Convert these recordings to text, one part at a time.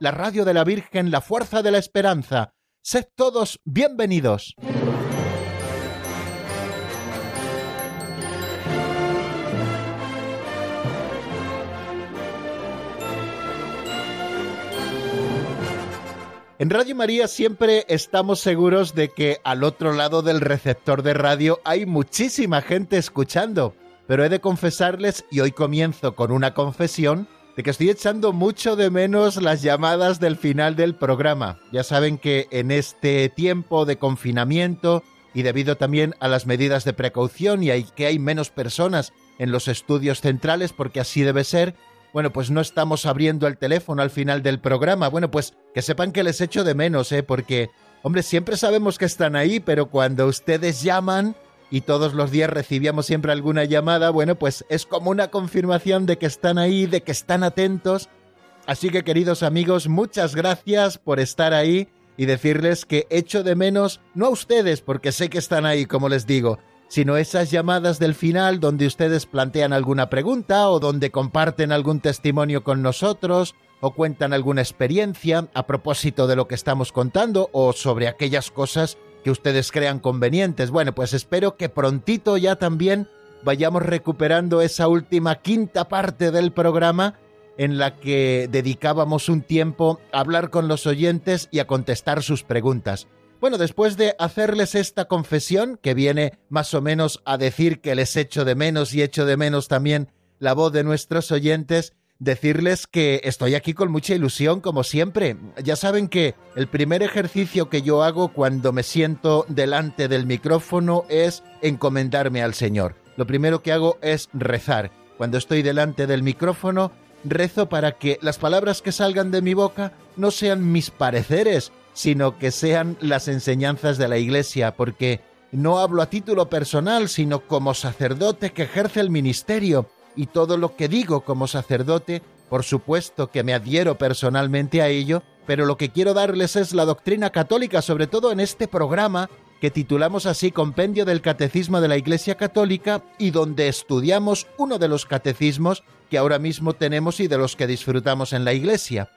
la radio de la Virgen, la fuerza de la esperanza. Sed todos bienvenidos. En Radio María siempre estamos seguros de que al otro lado del receptor de radio hay muchísima gente escuchando, pero he de confesarles, y hoy comienzo con una confesión, que estoy echando mucho de menos las llamadas del final del programa. Ya saben que en este tiempo de confinamiento y debido también a las medidas de precaución y hay que hay menos personas en los estudios centrales porque así debe ser, bueno, pues no estamos abriendo el teléfono al final del programa. Bueno, pues que sepan que les echo de menos, ¿eh? Porque, hombre, siempre sabemos que están ahí, pero cuando ustedes llaman y todos los días recibíamos siempre alguna llamada, bueno, pues es como una confirmación de que están ahí, de que están atentos. Así que, queridos amigos, muchas gracias por estar ahí y decirles que echo de menos, no a ustedes, porque sé que están ahí, como les digo, sino esas llamadas del final donde ustedes plantean alguna pregunta o donde comparten algún testimonio con nosotros o cuentan alguna experiencia a propósito de lo que estamos contando o sobre aquellas cosas que ustedes crean convenientes. Bueno, pues espero que prontito ya también vayamos recuperando esa última quinta parte del programa en la que dedicábamos un tiempo a hablar con los oyentes y a contestar sus preguntas. Bueno, después de hacerles esta confesión, que viene más o menos a decir que les echo de menos y echo de menos también la voz de nuestros oyentes, decirles que estoy aquí con mucha ilusión, como siempre. Ya saben que el primer ejercicio que yo hago cuando me siento delante del micrófono es encomendarme al Señor. Lo primero que hago es rezar. Cuando estoy delante del micrófono, rezo para que las palabras que salgan de mi boca no sean mis pareceres, sino que sean las enseñanzas de la Iglesia, porque no hablo a título personal, sino como sacerdote que ejerce el ministerio, y todo lo que digo como sacerdote, por supuesto que me adhiero personalmente a ello, pero lo que quiero darles es la doctrina católica, sobre todo en este programa que titulamos así Compendio del Catecismo de la Iglesia Católica y donde estudiamos uno de los catecismos que ahora mismo tenemos y de los que disfrutamos en la Iglesia.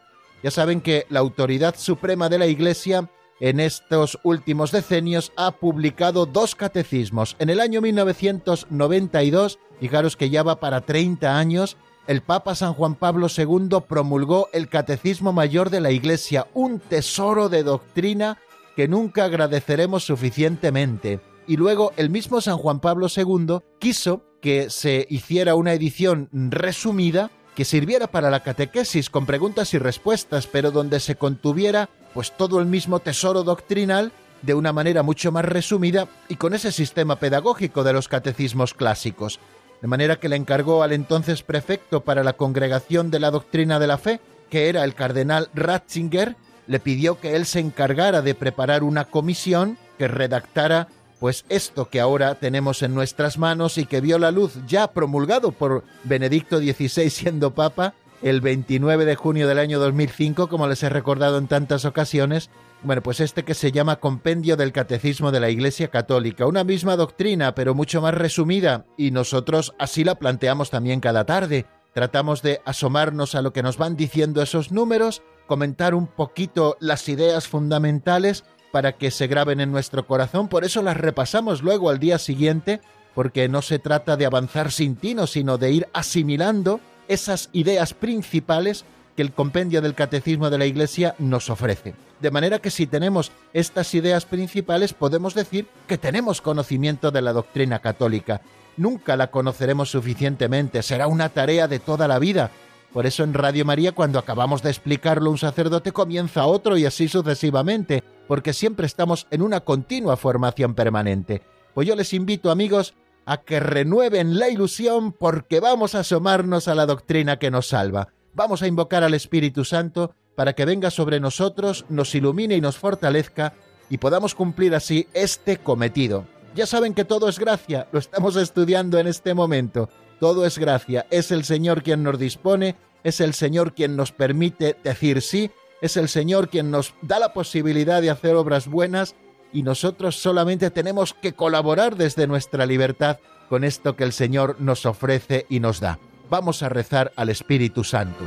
Ya saben que la autoridad suprema de la Iglesia en estos últimos decenios ha publicado dos catecismos. En el año 1992, fijaros que ya va para 30 años, el Papa San Juan Pablo II promulgó el Catecismo Mayor de la Iglesia, un tesoro de doctrina que nunca agradeceremos suficientemente. Y luego el mismo San Juan Pablo II quiso que se hiciera una edición resumida que sirviera para la catequesis con preguntas y respuestas, pero donde se contuviera pues todo el mismo tesoro doctrinal de una manera mucho más resumida y con ese sistema pedagógico de los catecismos clásicos. De manera que le encargó al entonces prefecto para la Congregación de la Doctrina de la Fe, que era el cardenal Ratzinger, le pidió que él se encargara de preparar una comisión que redactara pues esto que ahora tenemos en nuestras manos y que vio la luz ya promulgado por Benedicto XVI siendo papa el 29 de junio del año 2005, como les he recordado en tantas ocasiones, bueno, pues este que se llama Compendio del Catecismo de la Iglesia Católica, una misma doctrina, pero mucho más resumida, y nosotros así la planteamos también cada tarde. Tratamos de asomarnos a lo que nos van diciendo esos números, comentar un poquito las ideas fundamentales para que se graben en nuestro corazón, por eso las repasamos luego al día siguiente, porque no se trata de avanzar sin tino, sino de ir asimilando esas ideas principales que el compendio del Catecismo de la Iglesia nos ofrece. De manera que si tenemos estas ideas principales podemos decir que tenemos conocimiento de la doctrina católica. Nunca la conoceremos suficientemente, será una tarea de toda la vida. Por eso en Radio María cuando acabamos de explicarlo un sacerdote comienza otro y así sucesivamente, porque siempre estamos en una continua formación permanente. Pues yo les invito, amigos, a que renueven la ilusión porque vamos a asomarnos a la doctrina que nos salva. Vamos a invocar al Espíritu Santo para que venga sobre nosotros, nos ilumine y nos fortalezca y podamos cumplir así este cometido. Ya saben que todo es gracia, lo estamos estudiando en este momento. Todo es gracia, es el Señor quien nos dispone, es el Señor quien nos permite decir sí, es el Señor quien nos da la posibilidad de hacer obras buenas y nosotros solamente tenemos que colaborar desde nuestra libertad con esto que el Señor nos ofrece y nos da. Vamos a rezar al Espíritu Santo.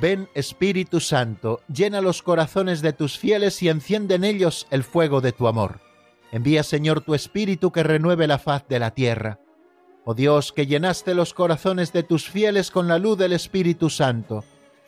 Ven Espíritu Santo, llena los corazones de tus fieles y enciende en ellos el fuego de tu amor. Envía Señor tu Espíritu que renueve la faz de la tierra. Oh Dios, que llenaste los corazones de tus fieles con la luz del Espíritu Santo,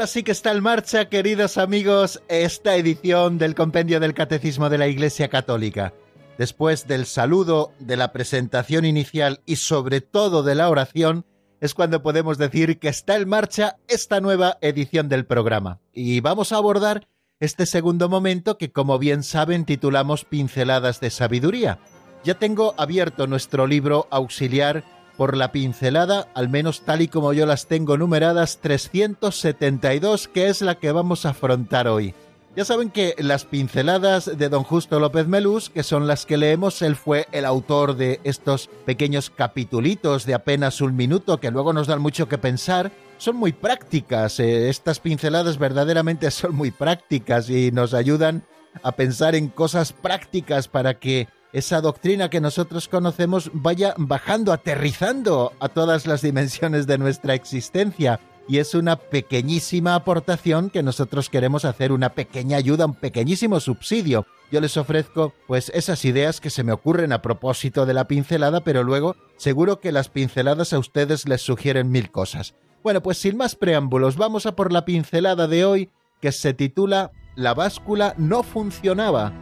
Ahora sí que está en marcha, queridos amigos, esta edición del Compendio del Catecismo de la Iglesia Católica. Después del saludo, de la presentación inicial y sobre todo de la oración, es cuando podemos decir que está en marcha esta nueva edición del programa. Y vamos a abordar este segundo momento que, como bien saben, titulamos Pinceladas de Sabiduría. Ya tengo abierto nuestro libro auxiliar por la pincelada, al menos tal y como yo las tengo numeradas, 372, que es la que vamos a afrontar hoy. Ya saben que las pinceladas de don Justo López Melús, que son las que leemos, él fue el autor de estos pequeños capitulitos de apenas un minuto que luego nos dan mucho que pensar, son muy prácticas. Eh, estas pinceladas verdaderamente son muy prácticas y nos ayudan a pensar en cosas prácticas para que esa doctrina que nosotros conocemos vaya bajando, aterrizando a todas las dimensiones de nuestra existencia. Y es una pequeñísima aportación que nosotros queremos hacer, una pequeña ayuda, un pequeñísimo subsidio. Yo les ofrezco pues esas ideas que se me ocurren a propósito de la pincelada, pero luego seguro que las pinceladas a ustedes les sugieren mil cosas. Bueno, pues sin más preámbulos, vamos a por la pincelada de hoy que se titula La báscula no funcionaba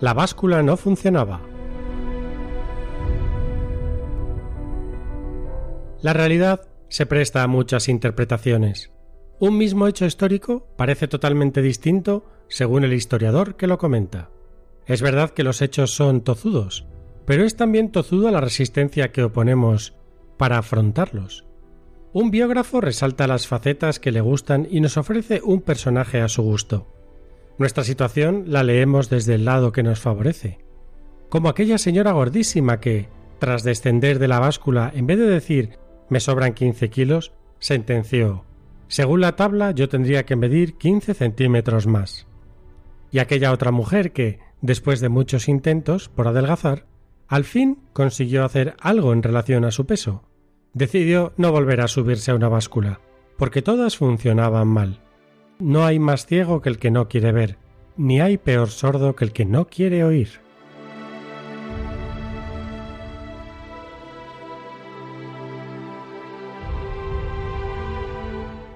La báscula no funcionaba. La realidad se presta a muchas interpretaciones. Un mismo hecho histórico parece totalmente distinto según el historiador que lo comenta. Es verdad que los hechos son tozudos, pero es también tozuda la resistencia que oponemos para afrontarlos. Un biógrafo resalta las facetas que le gustan y nos ofrece un personaje a su gusto. Nuestra situación la leemos desde el lado que nos favorece. Como aquella señora gordísima que, tras descender de la báscula, en vez de decir me sobran 15 kilos, sentenció según la tabla yo tendría que medir 15 centímetros más. Y aquella otra mujer que, después de muchos intentos por adelgazar, al fin consiguió hacer algo en relación a su peso. Decidió no volver a subirse a una báscula, porque todas funcionaban mal. No hay más ciego que el que no quiere ver, ni hay peor sordo que el que no quiere oír.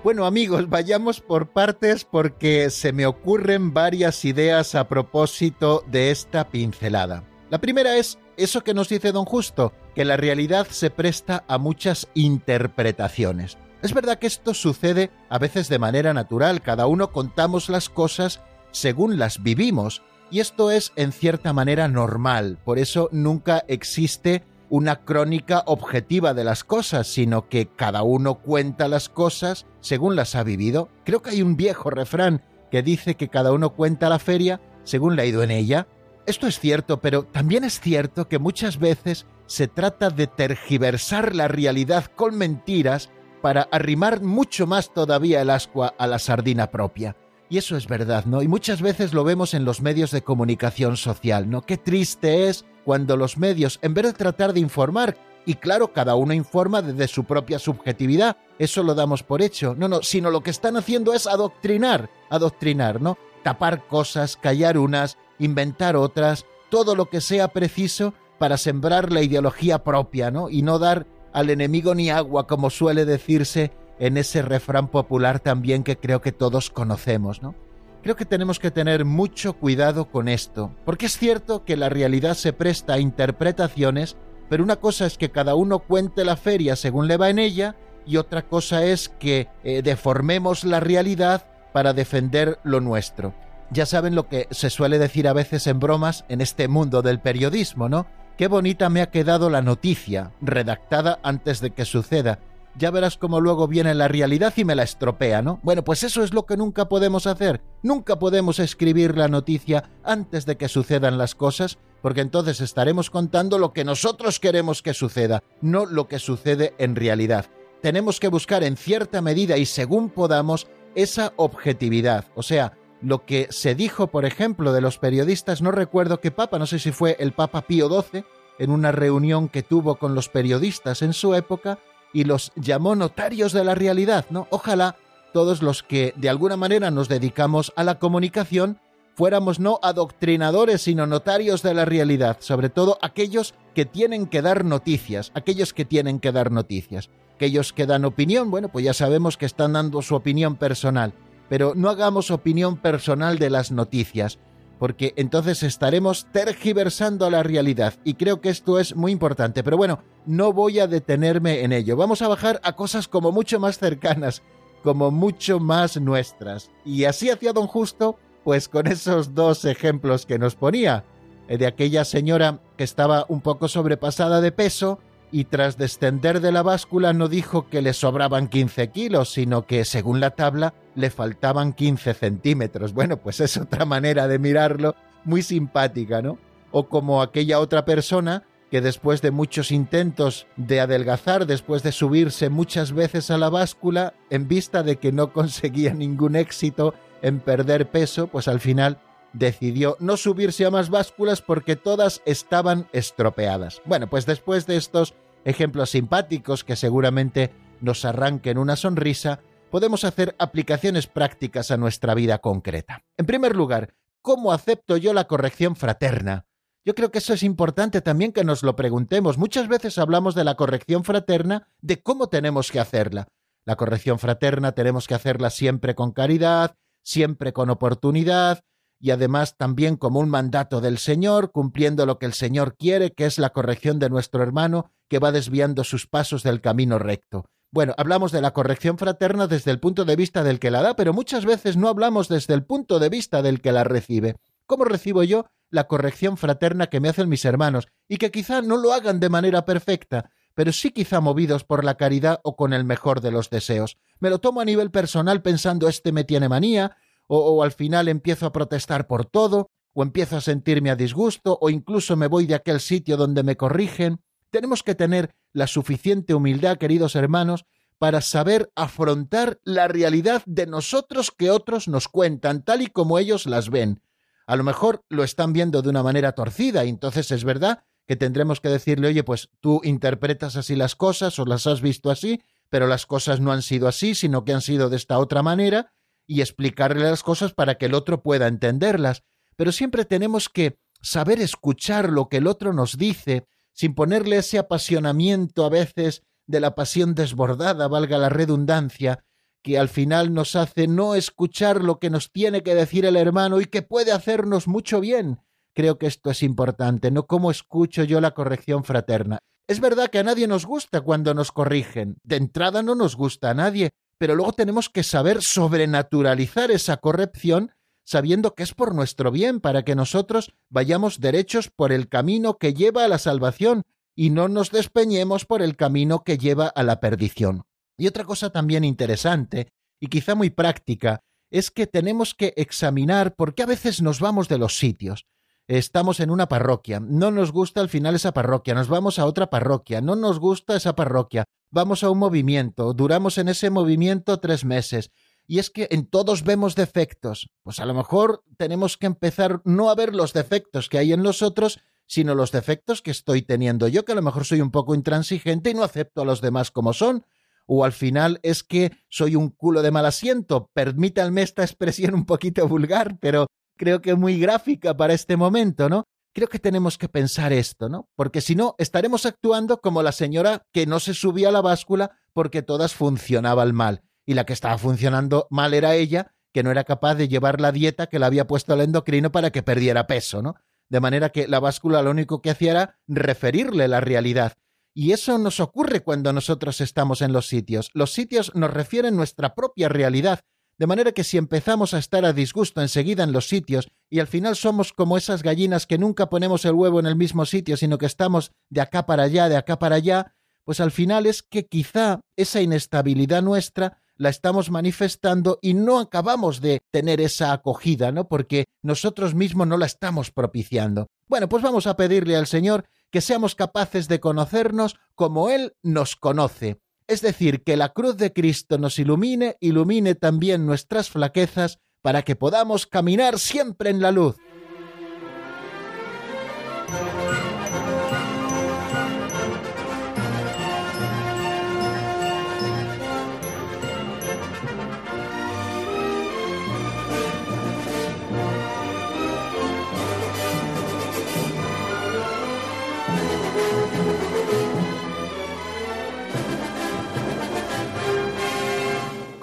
Bueno amigos, vayamos por partes porque se me ocurren varias ideas a propósito de esta pincelada. La primera es eso que nos dice don Justo, que la realidad se presta a muchas interpretaciones. Es verdad que esto sucede a veces de manera natural, cada uno contamos las cosas según las vivimos, y esto es en cierta manera normal, por eso nunca existe una crónica objetiva de las cosas, sino que cada uno cuenta las cosas según las ha vivido. Creo que hay un viejo refrán que dice que cada uno cuenta la feria según le ha ido en ella. Esto es cierto, pero también es cierto que muchas veces se trata de tergiversar la realidad con mentiras para arrimar mucho más todavía el ascua a la sardina propia. Y eso es verdad, ¿no? Y muchas veces lo vemos en los medios de comunicación social, ¿no? Qué triste es cuando los medios, en vez de tratar de informar, Y claro, cada uno informa desde su propia subjetividad, eso lo damos por hecho. No, no, sino lo que están haciendo es adoctrinar, adoctrinar, ¿no? Tapar cosas, callar unas, inventar otras, todo lo que sea preciso para sembrar la ideología propia, ¿no? Y no dar al enemigo ni agua, como suele decirse en ese refrán popular también que creo que todos conocemos, ¿no? Creo que tenemos que tener mucho cuidado con esto, porque es cierto que la realidad se presta a interpretaciones, pero una cosa es que cada uno cuente la feria según le va en ella, y otra cosa es que eh, deformemos la realidad para defender lo nuestro. Ya saben lo que se suele decir a veces en bromas en este mundo del periodismo, ¿no? Qué bonita me ha quedado la noticia, redactada antes de que suceda. Ya verás cómo luego viene la realidad y me la estropea, ¿no? Bueno, pues eso es lo que nunca podemos hacer. Nunca podemos escribir la noticia antes de que sucedan las cosas, porque entonces estaremos contando lo que nosotros queremos que suceda, no lo que sucede en realidad. Tenemos que buscar en cierta medida y según podamos esa objetividad, o sea, lo que se dijo, por ejemplo, de los periodistas, no recuerdo qué papa, no sé si fue el Papa Pío XII, en una reunión que tuvo con los periodistas en su época, y los llamó notarios de la realidad, ¿no? Ojalá todos los que de alguna manera nos dedicamos a la comunicación fuéramos no adoctrinadores, sino notarios de la realidad, sobre todo aquellos que tienen que dar noticias, aquellos que tienen que dar noticias. Aquellos que dan opinión, bueno, pues ya sabemos que están dando su opinión personal, pero no hagamos opinión personal de las noticias, porque entonces estaremos tergiversando la realidad y creo que esto es muy importante. Pero bueno, no voy a detenerme en ello. Vamos a bajar a cosas como mucho más cercanas, como mucho más nuestras. Y así hacía don Justo, pues con esos dos ejemplos que nos ponía, eh, de aquella señora que estaba un poco sobrepasada de peso, y tras descender de la báscula no dijo que le sobraban 15 kilos, sino que, según la tabla, le faltaban 15 centímetros. Bueno, pues es otra manera de mirarlo, muy simpática, ¿no? O como aquella otra persona que después de muchos intentos de adelgazar, después de subirse muchas veces a la báscula, en vista de que no conseguía ningún éxito en perder peso, pues al final decidió no subirse a más básculas porque todas estaban estropeadas. Bueno, pues después de estos ejemplos simpáticos que seguramente nos arranquen una sonrisa, podemos hacer aplicaciones prácticas a nuestra vida concreta. En primer lugar, ¿cómo acepto yo la corrección fraterna? Yo creo que eso es importante también que nos lo preguntemos. Muchas veces hablamos de la corrección fraterna, de cómo tenemos que hacerla. La corrección fraterna tenemos que hacerla siempre con caridad, siempre con oportunidad, y además también como un mandato del Señor, cumpliendo lo que el Señor quiere, que es la corrección de nuestro hermano que va desviando sus pasos del camino recto. Bueno, hablamos de la corrección fraterna desde el punto de vista del que la da, pero muchas veces no hablamos desde el punto de vista del que la recibe. ¿Cómo recibo yo la corrección fraterna que me hacen mis hermanos? Y que quizá no lo hagan de manera perfecta, pero sí quizá movidos por la caridad o con el mejor de los deseos. Me lo tomo a nivel personal pensando este me tiene manía, o, al final empiezo a protestar por todo, o empiezo a sentirme a disgusto, o incluso me voy de aquel sitio donde me corrigen. Tenemos que tener la suficiente humildad, queridos hermanos, para saber afrontar la realidad de nosotros que otros nos cuentan, tal y como ellos las ven. A lo mejor lo están viendo de una manera torcida, y entonces es verdad que tendremos que decirle, oye, pues tú interpretas así las cosas o las has visto así, pero las cosas no han sido así, sino que han sido de esta otra manera, y explicarle las cosas para que el otro pueda entenderlas. Pero siempre tenemos que saber escuchar lo que el otro nos dice, sin ponerle ese apasionamiento a veces de la pasión desbordada, valga la redundancia, que al final nos hace no escuchar lo que nos tiene que decir el hermano y que puede hacernos mucho bien. Creo que esto es importante, no cómo escucho yo la corrección fraterna. Es verdad que a nadie nos gusta cuando nos corrigen. De entrada no nos gusta a nadie, pero luego tenemos que saber sobrenaturalizar esa corrección sabiendo que es por nuestro bien, para que nosotros vayamos derechos por el camino que lleva a la salvación y no nos despeñemos por el camino que lleva a la perdición. Y otra cosa también interesante, y quizá muy práctica, es que tenemos que examinar por qué a veces nos vamos de los sitios estamos en una parroquia, no nos gusta al final esa parroquia, nos vamos a otra parroquia, no nos gusta esa parroquia, vamos a un movimiento, duramos en ese movimiento tres meses, y es que en todos vemos defectos, pues a lo mejor tenemos que empezar no a ver los defectos que hay en los otros, sino los defectos que estoy teniendo yo, que a lo mejor soy un poco intransigente y no acepto a los demás como son. O al final es que soy un culo de mal asiento. Permítanme esta expresión un poquito vulgar, pero creo que muy gráfica para este momento, ¿no? Creo que tenemos que pensar esto, ¿no? Porque si no, estaremos actuando como la señora que no se subía a la báscula porque todas funcionaban mal. Y la que estaba funcionando mal era ella, que no era capaz de llevar la dieta que le había puesto el endocrino para que perdiera peso, ¿no? De manera que la báscula lo único que hacía era referirle la realidad. Y eso nos ocurre cuando nosotros estamos en los sitios. Los sitios nos refieren nuestra propia realidad de manera que si empezamos a estar a disgusto enseguida en los sitios y al final somos como esas gallinas que nunca ponemos el huevo en el mismo sitio, sino que estamos de acá para allá, de acá para allá, pues al final es que quizá esa inestabilidad nuestra la estamos manifestando y no acabamos de tener esa acogida, ¿no? Porque nosotros mismos no la estamos propiciando. Bueno, pues vamos a pedirle al Señor que seamos capaces de conocernos como Él nos conoce, es decir, que la cruz de Cristo nos ilumine, ilumine también nuestras flaquezas, para que podamos caminar siempre en la luz.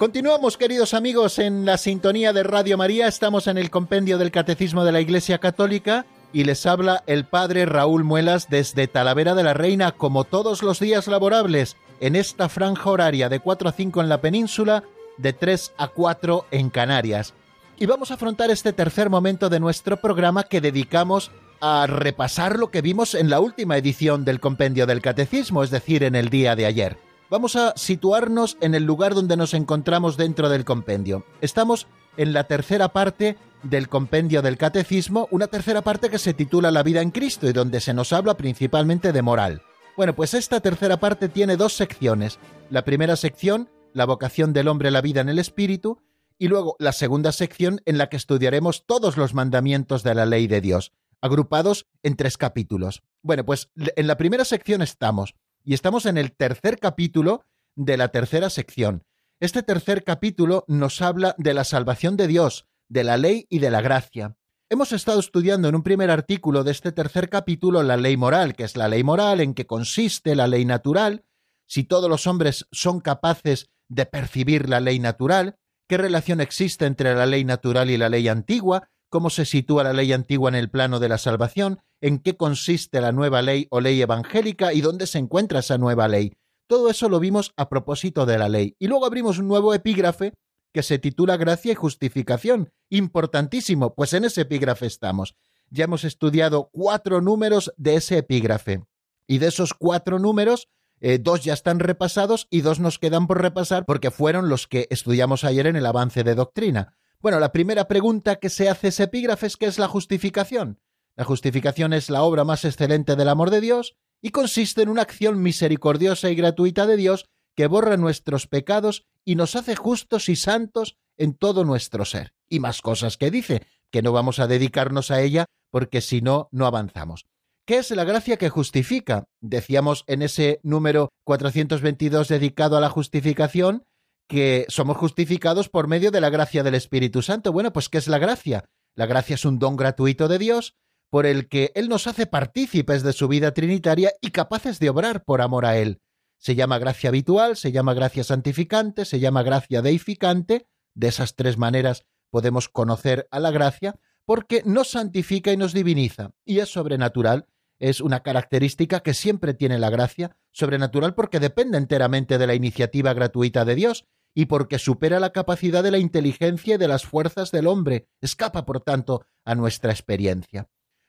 Continuamos, queridos amigos, en la sintonía de Radio María. Estamos en el compendio del Catecismo de la Iglesia Católica y les habla el Padre Raúl Muelas desde Talavera de la Reina, como todos los días laborables, en esta franja horaria de 4 a 5 en la península, de 3 a 4 en Canarias. Y vamos a afrontar este tercer momento de nuestro programa que dedicamos a repasar lo que vimos en la última edición del compendio del Catecismo, es decir, en el día de ayer vamos a situarnos en el lugar donde nos encontramos dentro del compendio. Estamos en la tercera parte del compendio del catecismo, una tercera parte que se titula La vida en Cristo y donde se nos habla principalmente de moral. Bueno, pues esta tercera parte tiene dos secciones. La primera sección, la vocación del hombre a la vida en el espíritu, y luego la segunda sección en la que estudiaremos todos los mandamientos de la ley de Dios, agrupados en tres capítulos. Bueno, pues en la primera sección estamos y estamos en el tercer capítulo de la tercera sección. Este tercer capítulo nos habla de la salvación de Dios, de la ley y de la gracia. Hemos estado estudiando en un primer artículo de este tercer capítulo la ley moral, que es la ley moral, en qué consiste la ley natural, si todos los hombres son capaces de percibir la ley natural, qué relación existe entre la ley natural y la ley antigua, cómo se sitúa la ley antigua en el plano de la salvación, en qué consiste la nueva ley o ley evangélica y dónde se encuentra esa nueva ley. Todo eso lo vimos a propósito de la ley. Y luego abrimos un nuevo epígrafe que se titula Gracia y Justificación. Importantísimo, pues en ese epígrafe estamos. Ya hemos estudiado cuatro números de ese epígrafe. Y de esos cuatro números, eh, dos ya están repasados y dos nos quedan por repasar porque fueron los que estudiamos ayer en el avance de doctrina. Bueno, la primera pregunta que se hace ese epígrafe es ¿qué es la justificación? La justificación es la obra más excelente del amor de Dios y consiste en una acción misericordiosa y gratuita de Dios que borra nuestros pecados y nos hace justos y santos en todo nuestro ser. Y más cosas que dice, que no vamos a dedicarnos a ella porque si no, no avanzamos. ¿Qué es la gracia que justifica? Decíamos en ese número 422 dedicado a la justificación que somos justificados por medio de la gracia del Espíritu Santo. Bueno, pues ¿qué es la gracia? La gracia es un don gratuito de Dios por el que Él nos hace partícipes de su vida trinitaria y capaces de obrar por amor a Él. Se llama gracia habitual, se llama gracia santificante, se llama gracia deificante. De esas tres maneras podemos conocer a la gracia, porque nos santifica y nos diviniza, y es sobrenatural. Es una característica que siempre tiene la gracia, sobrenatural porque depende enteramente de la iniciativa gratuita de Dios y porque supera la capacidad de la inteligencia y de las fuerzas del hombre, escapa, por tanto, a nuestra experiencia.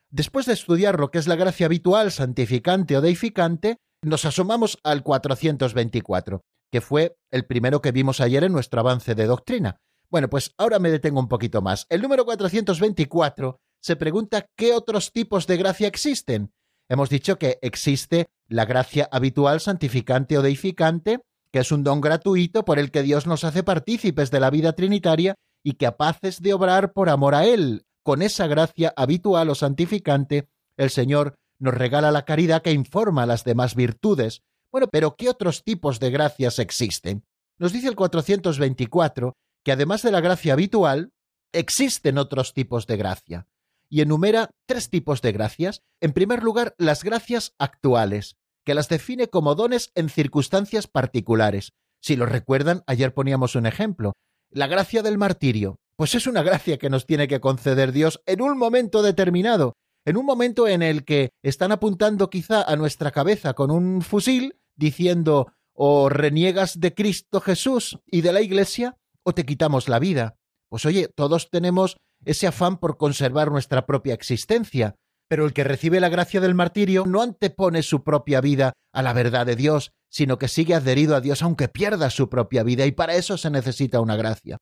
Después de estudiar lo que es la gracia habitual, santificante o deificante, nos asomamos al 424, que fue el primero que vimos ayer en nuestro avance de doctrina. Bueno, pues ahora me detengo un poquito más. El número 424 se pregunta qué otros tipos de gracia existen. Hemos dicho que existe la gracia habitual, santificante o deificante, que es un don gratuito por el que Dios nos hace partícipes de la vida trinitaria y capaces de obrar por amor a Él. Con esa gracia habitual o santificante, el Señor nos regala la caridad que informa las demás virtudes. Bueno, pero ¿qué otros tipos de gracias existen? Nos dice el 424 que además de la gracia habitual, existen otros tipos de gracia. Y enumera tres tipos de gracias. En primer lugar, las gracias actuales, que las define como dones en circunstancias particulares. Si lo recuerdan, ayer poníamos un ejemplo. La gracia del martirio, pues es una gracia que nos tiene que conceder Dios en un momento determinado, en un momento en el que están apuntando quizá a nuestra cabeza con un fusil, diciendo o reniegas de Cristo Jesús y de la Iglesia, o te quitamos la vida. Pues oye, todos tenemos ese afán por conservar nuestra propia existencia, pero el que recibe la gracia del martirio no antepone su propia vida a la verdad de Dios, sino que sigue adherido a Dios aunque pierda su propia vida, y para eso se necesita una gracia.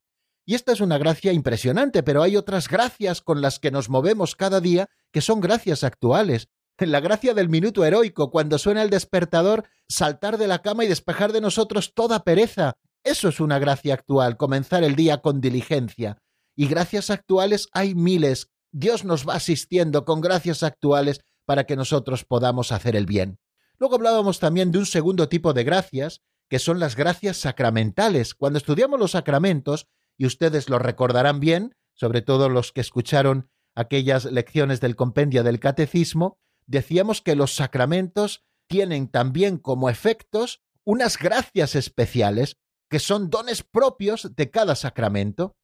Y esta es una gracia impresionante, pero hay otras gracias con las que nos movemos cada día que son gracias actuales. La gracia del minuto heroico, cuando suena el despertador, saltar de la cama y despejar de nosotros toda pereza. Eso es una gracia actual, comenzar el día con diligencia. Y gracias actuales hay miles. Dios nos va asistiendo con gracias actuales para que nosotros podamos hacer el bien. Luego hablábamos también de un segundo tipo de gracias, que son las gracias sacramentales. Cuando estudiamos los sacramentos, y ustedes lo recordarán bien, sobre todo los que escucharon aquellas lecciones del compendio del catecismo, decíamos que los sacramentos tienen también como efectos unas gracias especiales, que son dones propios de cada sacramento.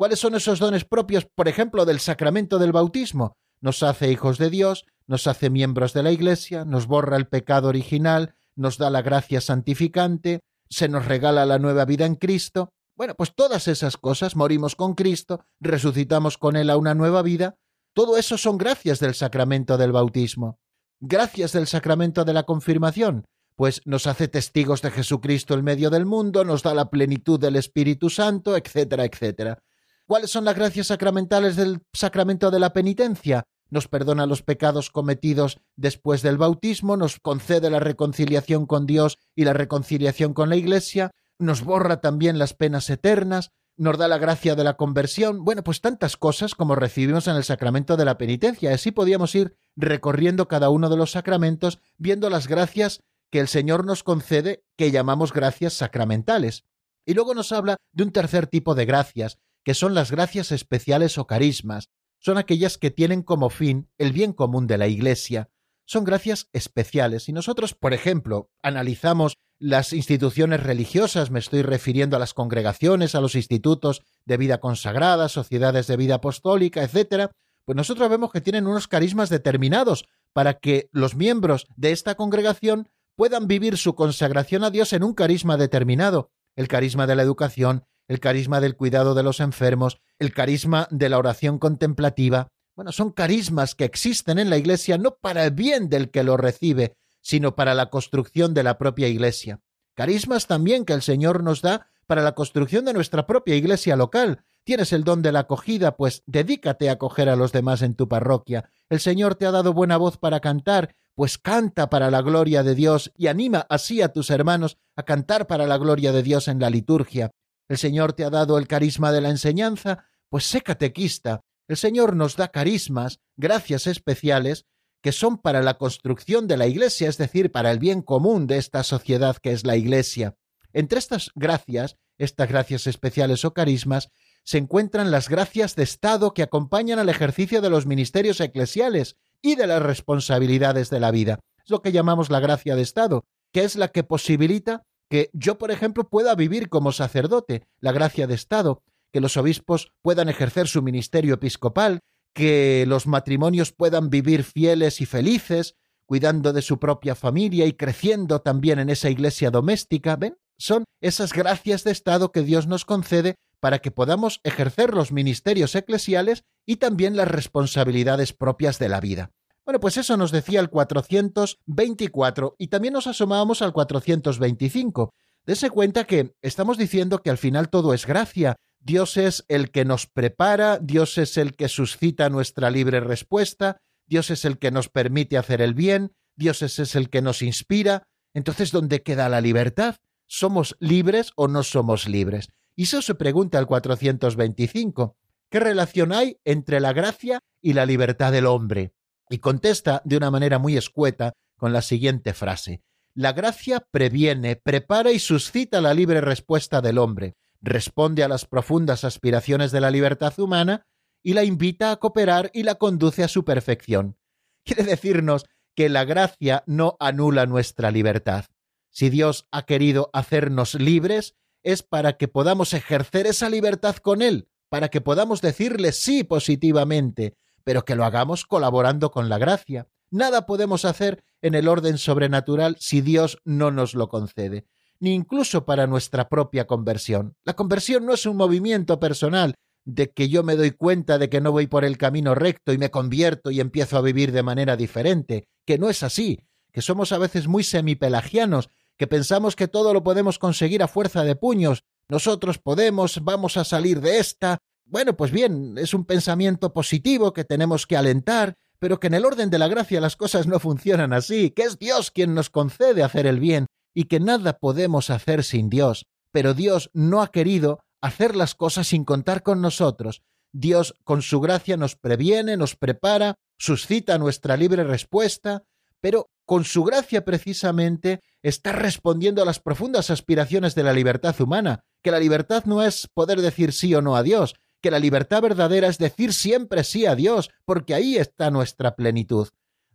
¿Cuáles son esos dones propios, por ejemplo, del sacramento del bautismo? Nos hace hijos de Dios, nos hace miembros de la Iglesia, nos borra el pecado original, nos da la gracia santificante, se nos regala la nueva vida en Cristo. Bueno, pues todas esas cosas, morimos con Cristo, resucitamos con Él a una nueva vida, todo eso son gracias del sacramento del bautismo. Gracias del sacramento de la confirmación, pues nos hace testigos de Jesucristo en medio del mundo, nos da la plenitud del Espíritu Santo, etcétera, etcétera. ¿Cuáles son las gracias sacramentales del sacramento de la penitencia? Nos perdona los pecados cometidos después del bautismo, nos concede la reconciliación con Dios y la reconciliación con la Iglesia, nos borra también las penas eternas, nos da la gracia de la conversión, bueno, pues tantas cosas como recibimos en el sacramento de la penitencia. Así podíamos ir recorriendo cada uno de los sacramentos, viendo las gracias que el Señor nos concede, que llamamos gracias sacramentales. Y luego nos habla de un tercer tipo de gracias, que son las gracias especiales o carismas. Son aquellas que tienen como fin el bien común de la Iglesia. Son gracias especiales. Si nosotros, por ejemplo, analizamos las instituciones religiosas, me estoy refiriendo a las congregaciones, a los institutos de vida consagrada, sociedades de vida apostólica, etcétera, pues nosotros vemos que tienen unos carismas determinados para que los miembros de esta congregación puedan vivir su consagración a Dios en un carisma determinado, el carisma de la educación, el carisma del cuidado de los enfermos, el carisma de la oración contemplativa. Bueno, son carismas que existen en la Iglesia no para el bien del que lo recibe, sino para la construcción de la propia Iglesia. Carismas también que el Señor nos da para la construcción de nuestra propia Iglesia local. Tienes el don de la acogida, pues dedícate a acoger a los demás en tu parroquia. El Señor te ha dado buena voz para cantar, pues canta para la gloria de Dios y anima así a tus hermanos a cantar para la gloria de Dios en la liturgia. El Señor te ha dado el carisma de la enseñanza, pues sé catequista. El Señor nos da carismas, gracias especiales, que son para la construcción de la Iglesia, es decir, para el bien común de esta sociedad que es la Iglesia. Entre estas gracias, estas gracias especiales o carismas, se encuentran las gracias de Estado que acompañan al ejercicio de los ministerios eclesiales y de las responsabilidades de la vida. Es lo que llamamos la gracia de Estado, que es la que posibilita que yo, por ejemplo, pueda vivir como sacerdote, la gracia de Estado, que los obispos puedan ejercer su ministerio episcopal, que los matrimonios puedan vivir fieles y felices, cuidando de su propia familia y creciendo también en esa iglesia doméstica, ¿ven? Son esas gracias de Estado que Dios nos concede para que podamos ejercer los ministerios eclesiales y también las responsabilidades propias de la vida. Bueno, pues eso nos decía el 424 y también nos asomábamos al 425. Dese cuenta que estamos diciendo que al final todo es gracia, Dios es el que nos prepara, Dios es el que suscita nuestra libre respuesta, Dios es el que nos permite hacer el bien, Dios es el que nos inspira. Entonces, ¿dónde queda la libertad? ¿Somos libres o no somos libres? Y eso se pregunta el 425. ¿Qué relación hay entre la gracia y la libertad del hombre? Y contesta de una manera muy escueta con la siguiente frase. La gracia previene, prepara y suscita la libre respuesta del hombre, responde a las profundas aspiraciones de la libertad humana y la invita a cooperar y la conduce a su perfección. Quiere decirnos que la gracia no anula nuestra libertad. Si Dios ha querido hacernos libres, es para que podamos ejercer esa libertad con Él, para que podamos decirle sí positivamente, pero que lo hagamos colaborando con la gracia. Nada podemos hacer en el orden sobrenatural si Dios no nos lo concede, ni incluso para nuestra propia conversión. La conversión no es un movimiento personal de que yo me doy cuenta de que no voy por el camino recto y me convierto y empiezo a vivir de manera diferente, que no es así, que somos a veces muy semipelagianos, que pensamos que todo lo podemos conseguir a fuerza de puños, nosotros podemos, vamos a salir de esta. Bueno, pues bien, es un pensamiento positivo que tenemos que alentar, pero que en el orden de la gracia las cosas no funcionan así, que es Dios quien nos concede hacer el bien y que nada podemos hacer sin Dios, pero Dios no ha querido hacer las cosas sin contar con nosotros. Dios con su gracia nos previene, nos prepara, suscita nuestra libre respuesta, pero con su gracia precisamente está respondiendo a las profundas aspiraciones de la libertad humana, que la libertad no es poder decir sí o no a Dios, que la libertad verdadera es decir siempre sí a Dios, porque ahí está nuestra plenitud.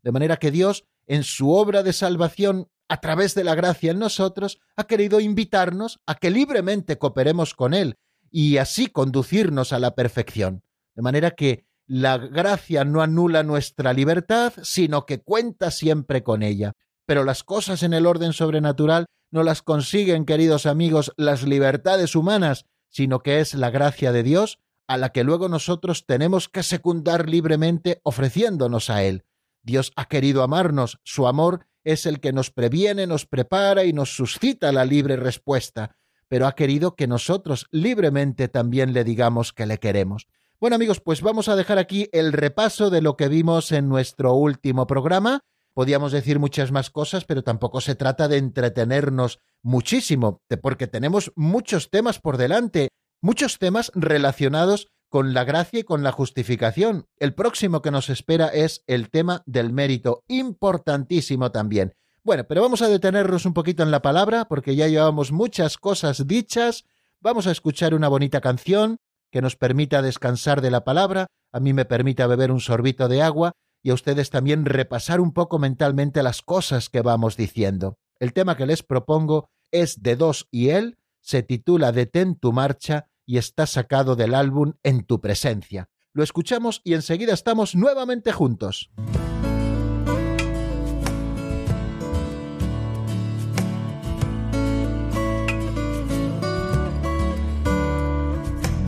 De manera que Dios, en su obra de salvación, a través de la gracia en nosotros, ha querido invitarnos a que libremente cooperemos con Él y así conducirnos a la perfección. De manera que la gracia no anula nuestra libertad, sino que cuenta siempre con ella. Pero las cosas en el orden sobrenatural no las consiguen, queridos amigos, las libertades humanas, sino que es la gracia de Dios a la que luego nosotros tenemos que secundar libremente ofreciéndonos a Él. Dios ha querido amarnos, su amor es el que nos previene, nos prepara y nos suscita la libre respuesta, pero ha querido que nosotros libremente también le digamos que le queremos. Bueno amigos, pues vamos a dejar aquí el repaso de lo que vimos en nuestro último programa. Podíamos decir muchas más cosas, pero tampoco se trata de entretenernos muchísimo, porque tenemos muchos temas por delante muchos temas relacionados con la gracia y con la justificación. El próximo que nos espera es el tema del mérito, importantísimo también. Bueno, pero vamos a detenernos un poquito en la palabra, porque ya llevamos muchas cosas dichas. Vamos a escuchar una bonita canción que nos permita descansar de la palabra, a mí me permita beber un sorbito de agua y a ustedes también repasar un poco mentalmente las cosas que vamos diciendo. El tema que les propongo es de dos y él, se titula Detén tu marcha y está sacado del álbum En tu presencia. Lo escuchamos y enseguida estamos nuevamente juntos.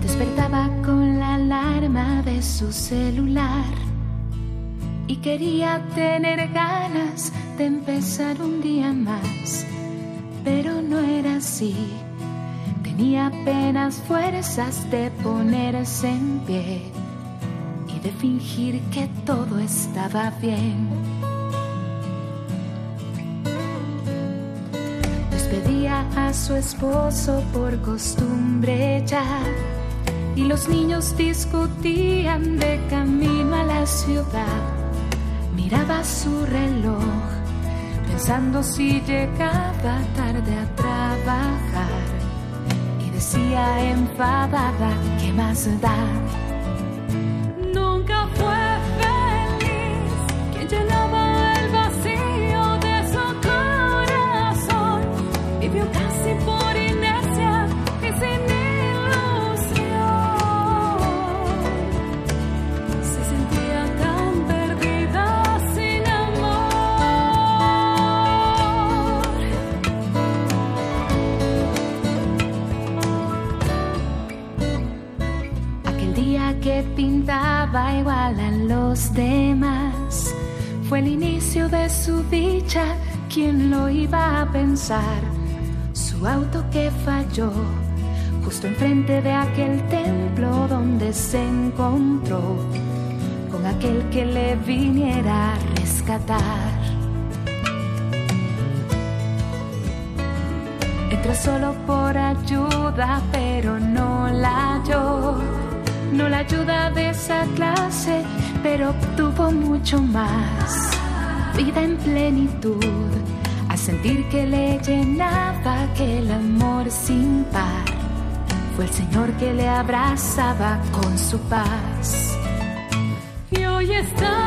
Despertaba con la alarma de su celular y quería tener ganas de empezar un día más, pero no era así Tenía apenas fuerzas de ponerse en pie y de fingir que todo estaba bien. Despedía a su esposo por costumbre ya y los niños discutían de camino a la ciudad. Miraba su reloj pensando si llegaba tarde a trabajar decía enfadada, ¿qué más da? Pintaba igual a los demás. Fue el inicio de su dicha, ¿quién lo iba a pensar? Su auto que falló, justo enfrente de aquel templo donde se encontró con aquel que le viniera a rescatar. Entró solo por ayuda, pero no la halló no la ayuda de esa clase pero obtuvo mucho más. Vida en plenitud, a sentir que le llenaba aquel amor sin par. Fue el Señor que le abrazaba con su paz. Y hoy está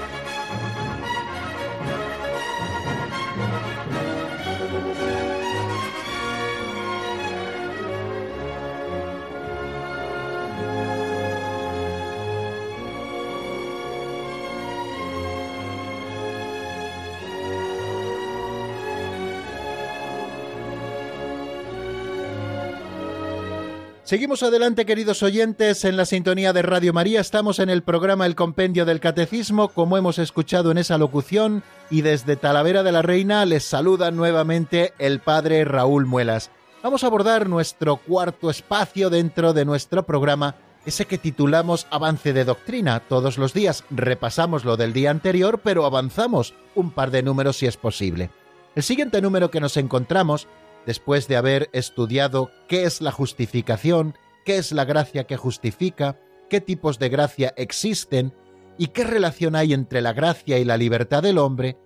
Seguimos adelante, queridos oyentes, en la sintonía de Radio María. Estamos en el programa El Compendio del Catecismo, como hemos escuchado en esa locución, y desde Talavera de la Reina les saluda nuevamente el Padre Raúl Muelas. Vamos a abordar nuestro cuarto espacio dentro de nuestro programa, ese que titulamos Avance de Doctrina. Todos los días repasamos lo del día anterior, pero avanzamos un par de números si es posible. El siguiente número que nos encontramos después de haber estudiado qué es la justificación, qué es la gracia que justifica, qué tipos de gracia existen y qué relación hay entre la gracia y la libertad del hombre,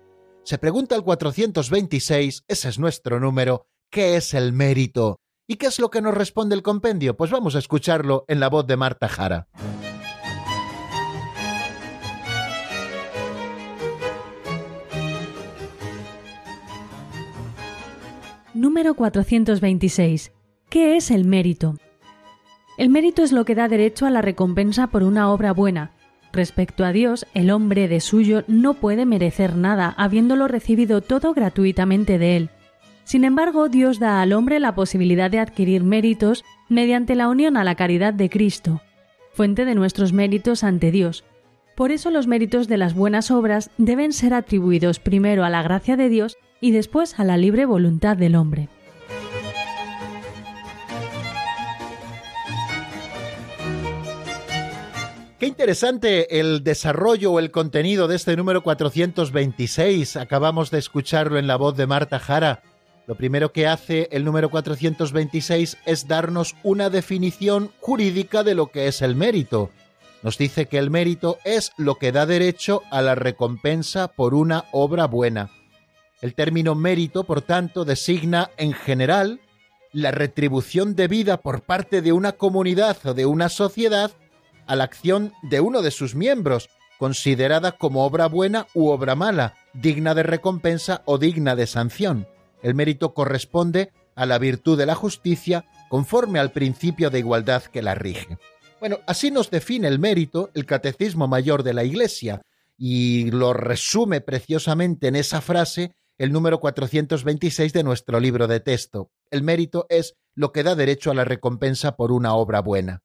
se pregunta el 426, ese es nuestro número, ¿qué es el mérito? ¿Y qué es lo que nos responde el compendio? Pues vamos a escucharlo en la voz de Marta Jara. Número 426. ¿Qué es el mérito? El mérito es lo que da derecho a la recompensa por una obra buena. Respecto a Dios, el hombre de suyo no puede merecer nada, habiéndolo recibido todo gratuitamente de él. Sin embargo, Dios da al hombre la posibilidad de adquirir méritos mediante la unión a la caridad de Cristo, fuente de nuestros méritos ante Dios. Por eso los méritos de las buenas obras deben ser atribuidos primero a la gracia de Dios y después a la libre voluntad del hombre. Qué interesante el desarrollo o el contenido de este número 426. Acabamos de escucharlo en la voz de Marta Jara. Lo primero que hace el número 426 es darnos una definición jurídica de lo que es el mérito. Nos dice que el mérito es lo que da derecho a la recompensa por una obra buena. El término mérito, por tanto, designa en general la retribución debida por parte de una comunidad o de una sociedad a la acción de uno de sus miembros, considerada como obra buena u obra mala, digna de recompensa o digna de sanción. El mérito corresponde a la virtud de la justicia conforme al principio de igualdad que la rige. Bueno, así nos define el mérito el Catecismo Mayor de la Iglesia y lo resume preciosamente en esa frase el número 426 de nuestro libro de texto. El mérito es lo que da derecho a la recompensa por una obra buena.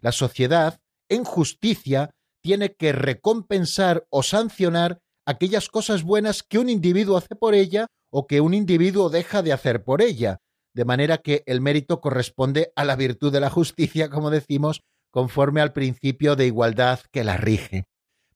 La sociedad, en justicia, tiene que recompensar o sancionar aquellas cosas buenas que un individuo hace por ella o que un individuo deja de hacer por ella. de manera que el mérito corresponde a la virtud de la justicia, como decimos, conforme al principio de igualdad que la rige.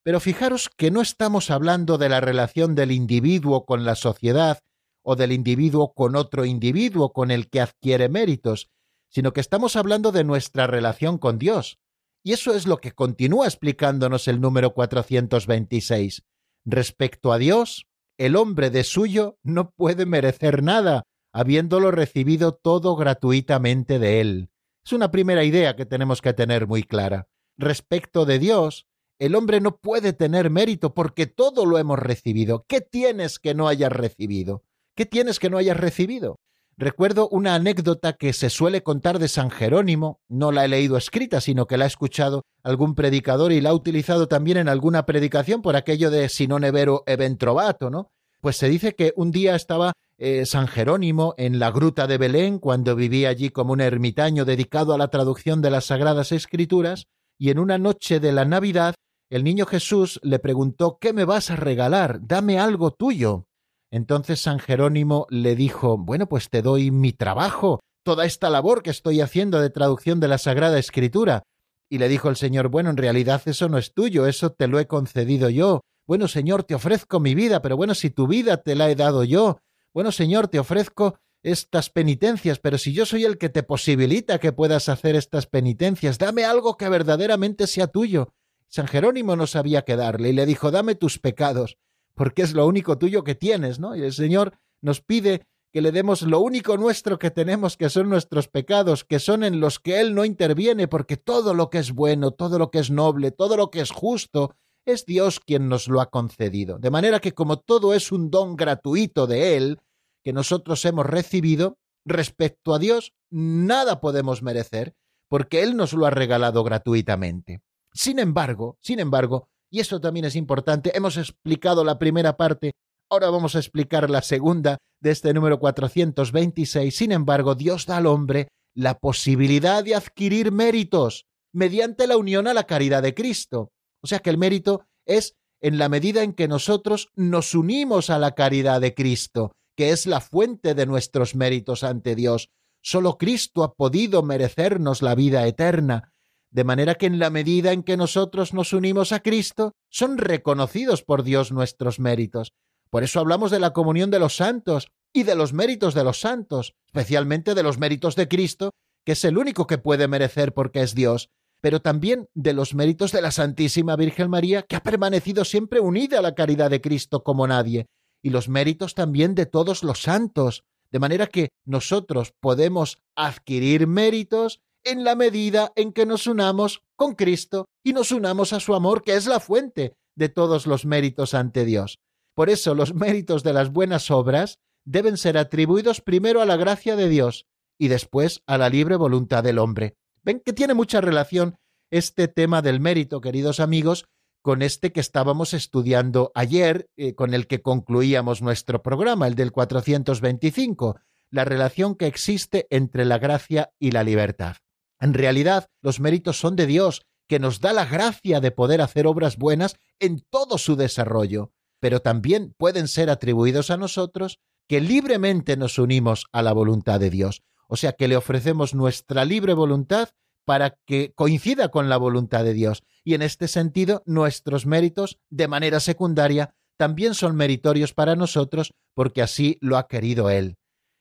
Pero fijaros que no estamos hablando de la relación del individuo con la sociedad o del individuo con otro individuo con el que adquiere méritos, sino que estamos hablando de nuestra relación con Dios. Y eso es lo que continúa explicándonos el número 426. Respecto a Dios, el hombre de suyo no puede merecer nada, habiéndolo recibido todo gratuitamente de él. Es una primera idea que tenemos que tener muy clara. Respecto de Dios, el hombre no puede tener mérito porque todo lo hemos recibido. ¿Qué tienes que no hayas recibido? ¿Qué tienes que no hayas recibido? Recuerdo una anécdota que se suele contar de San Jerónimo, no la he leído escrita, sino que la he escuchado algún predicador y la ha utilizado también en alguna predicación por aquello de si no nevero eventrovato, ¿no? Pues se dice que un día estaba eh, San Jerónimo en la gruta de Belén, cuando vivía allí como un ermitaño dedicado a la traducción de las Sagradas Escrituras, y en una noche de la Navidad el niño Jesús le preguntó ¿Qué me vas a regalar? Dame algo tuyo. Entonces San Jerónimo le dijo Bueno, pues te doy mi trabajo, toda esta labor que estoy haciendo de traducción de la Sagrada Escritura. Y le dijo el Señor Bueno, en realidad eso no es tuyo, eso te lo he concedido yo. Bueno, Señor, te ofrezco mi vida, pero bueno, si tu vida te la he dado yo. Bueno, Señor, te ofrezco estas penitencias, pero si yo soy el que te posibilita que puedas hacer estas penitencias, dame algo que verdaderamente sea tuyo. San Jerónimo no sabía qué darle y le dijo, dame tus pecados porque es lo único tuyo que tienes, ¿no? Y el Señor nos pide que le demos lo único nuestro que tenemos, que son nuestros pecados, que son en los que Él no interviene, porque todo lo que es bueno, todo lo que es noble, todo lo que es justo, es Dios quien nos lo ha concedido. De manera que como todo es un don gratuito de Él, que nosotros hemos recibido, respecto a Dios, nada podemos merecer, porque Él nos lo ha regalado gratuitamente. Sin embargo, sin embargo, y esto también es importante. Hemos explicado la primera parte, ahora vamos a explicar la segunda de este número 426. Sin embargo, Dios da al hombre la posibilidad de adquirir méritos mediante la unión a la caridad de Cristo. O sea que el mérito es en la medida en que nosotros nos unimos a la caridad de Cristo, que es la fuente de nuestros méritos ante Dios. Solo Cristo ha podido merecernos la vida eterna de manera que en la medida en que nosotros nos unimos a Cristo, son reconocidos por Dios nuestros méritos. Por eso hablamos de la comunión de los santos y de los méritos de los santos, especialmente de los méritos de Cristo, que es el único que puede merecer porque es Dios, pero también de los méritos de la Santísima Virgen María, que ha permanecido siempre unida a la caridad de Cristo como nadie, y los méritos también de todos los santos, de manera que nosotros podemos adquirir méritos en la medida en que nos unamos con Cristo y nos unamos a su amor, que es la fuente de todos los méritos ante Dios. Por eso los méritos de las buenas obras deben ser atribuidos primero a la gracia de Dios y después a la libre voluntad del hombre. Ven que tiene mucha relación este tema del mérito, queridos amigos, con este que estábamos estudiando ayer, eh, con el que concluíamos nuestro programa, el del 425, la relación que existe entre la gracia y la libertad. En realidad, los méritos son de Dios, que nos da la gracia de poder hacer obras buenas en todo su desarrollo, pero también pueden ser atribuidos a nosotros que libremente nos unimos a la voluntad de Dios, o sea que le ofrecemos nuestra libre voluntad para que coincida con la voluntad de Dios, y en este sentido nuestros méritos, de manera secundaria, también son meritorios para nosotros porque así lo ha querido Él.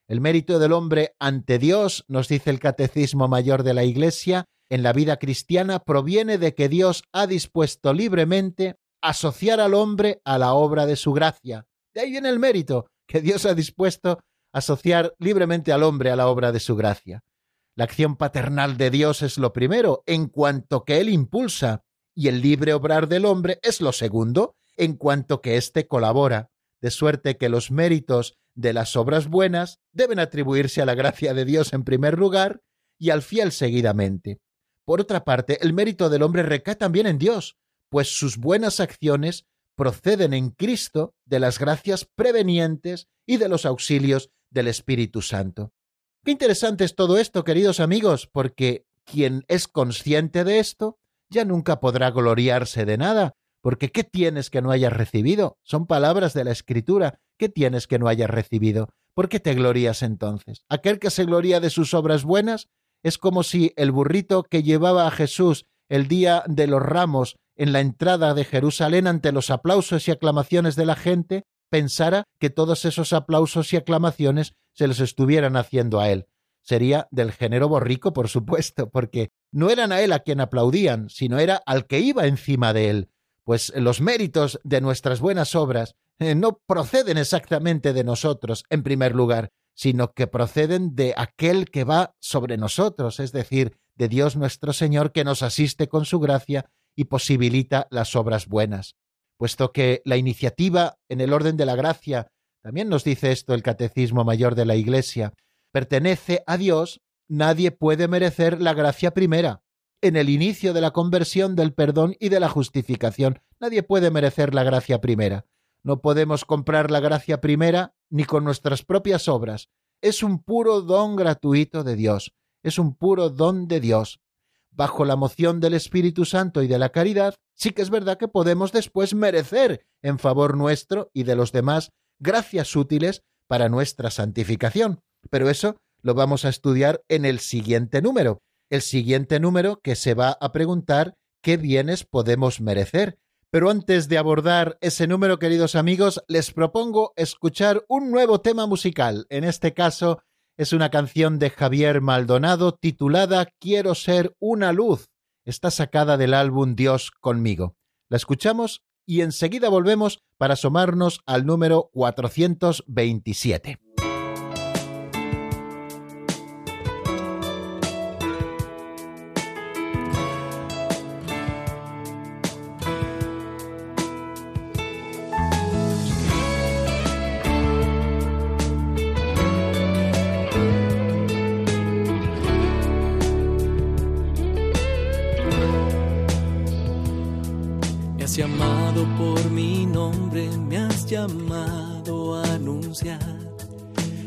El mérito del hombre ante Dios, nos dice el Catecismo Mayor de la Iglesia, en la vida cristiana proviene de que Dios ha dispuesto libremente asociar al hombre a la obra de su gracia. De ahí viene el mérito, que Dios ha dispuesto asociar libremente al hombre a la obra de su gracia. La acción paternal de Dios es lo primero, en cuanto que Él impulsa, y el libre obrar del hombre es lo segundo, en cuanto que éste colabora, de suerte que los méritos de las obras buenas deben atribuirse a la gracia de Dios en primer lugar y al fiel seguidamente. Por otra parte, el mérito del hombre recae también en Dios, pues sus buenas acciones proceden en Cristo de las gracias prevenientes y de los auxilios del Espíritu Santo. Qué interesante es todo esto, queridos amigos, porque quien es consciente de esto ya nunca podrá gloriarse de nada, porque ¿qué tienes que no hayas recibido? Son palabras de la Escritura. ¿Qué tienes que no hayas recibido? ¿por qué te glorías entonces? Aquel que se gloría de sus obras buenas es como si el burrito que llevaba a Jesús el día de los ramos en la entrada de Jerusalén ante los aplausos y aclamaciones de la gente, pensara que todos esos aplausos y aclamaciones se los estuvieran haciendo a él. Sería del género borrico, por supuesto, porque no eran a él a quien aplaudían, sino era al que iba encima de él, pues los méritos de nuestras buenas obras eh, no proceden exactamente de nosotros, en primer lugar, sino que proceden de aquel que va sobre nosotros, es decir, de Dios nuestro Señor que nos asiste con su gracia y posibilita las obras buenas. Puesto que la iniciativa en el orden de la gracia, también nos dice esto el Catecismo Mayor de la Iglesia, pertenece a Dios, nadie puede merecer la gracia primera. En el inicio de la conversión, del perdón y de la justificación, nadie puede merecer la gracia primera. No podemos comprar la gracia primera ni con nuestras propias obras. Es un puro don gratuito de Dios, es un puro don de Dios. Bajo la moción del Espíritu Santo y de la caridad, sí que es verdad que podemos después merecer en favor nuestro y de los demás gracias útiles para nuestra santificación. Pero eso lo vamos a estudiar en el siguiente número, el siguiente número que se va a preguntar qué bienes podemos merecer. Pero antes de abordar ese número, queridos amigos, les propongo escuchar un nuevo tema musical. En este caso, es una canción de Javier Maldonado titulada Quiero ser una luz. Está sacada del álbum Dios conmigo. La escuchamos y enseguida volvemos para asomarnos al número 427. Llamado a anunciar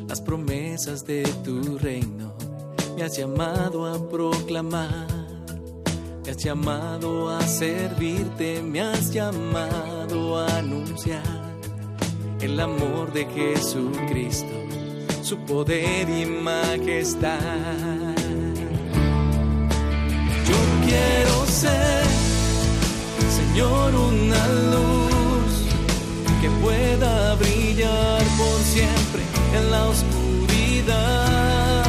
las promesas de tu reino, me has llamado a proclamar, me has llamado a servirte, me has llamado a anunciar el amor de Jesucristo, su poder y majestad. Yo quiero ser Señor, una luz que pueda brillar por siempre en la oscuridad.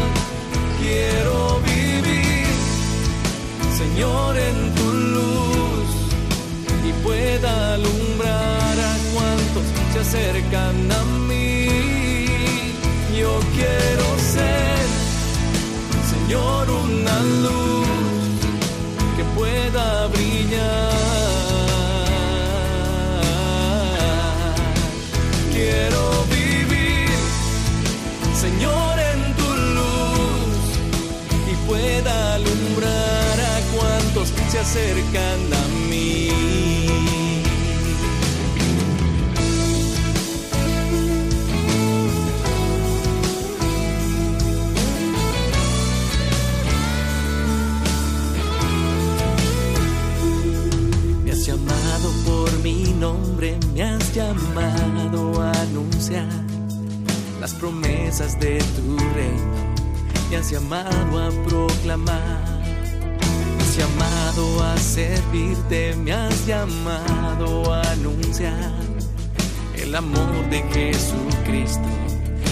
Quiero vivir, Señor, en tu luz y pueda alumbrar a cuantos se acercan a mí. Yo quiero ser, Señor, una luz que pueda brillar. Acercan a mí. Me has llamado por mi nombre, me has llamado a anunciar las promesas de tu reino, me has llamado a proclamar, a servirte, me has llamado a anunciar el amor de Jesucristo,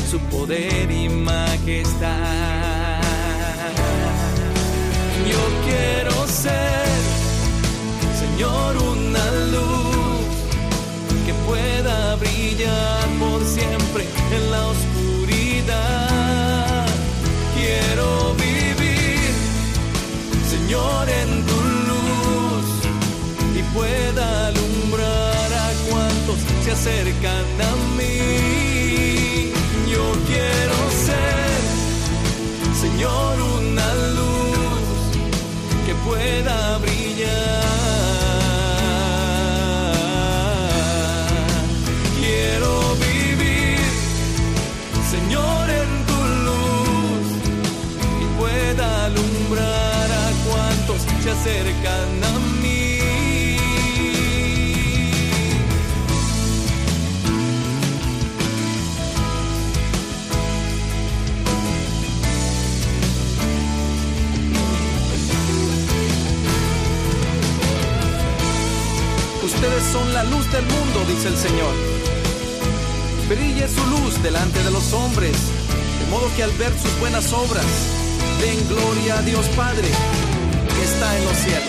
su poder y majestad. Yo quiero ser Señor, una luz que pueda brillar se acercan a mí. Yo quiero ser, Señor, una luz que pueda brillar. Quiero vivir, Señor, en tu luz y pueda alumbrar a cuantos se acercan a mí. Ustedes son la luz del mundo, dice el Señor. Brille su luz delante de los hombres, de modo que al ver sus buenas obras, den gloria a Dios Padre, que está en los cielos.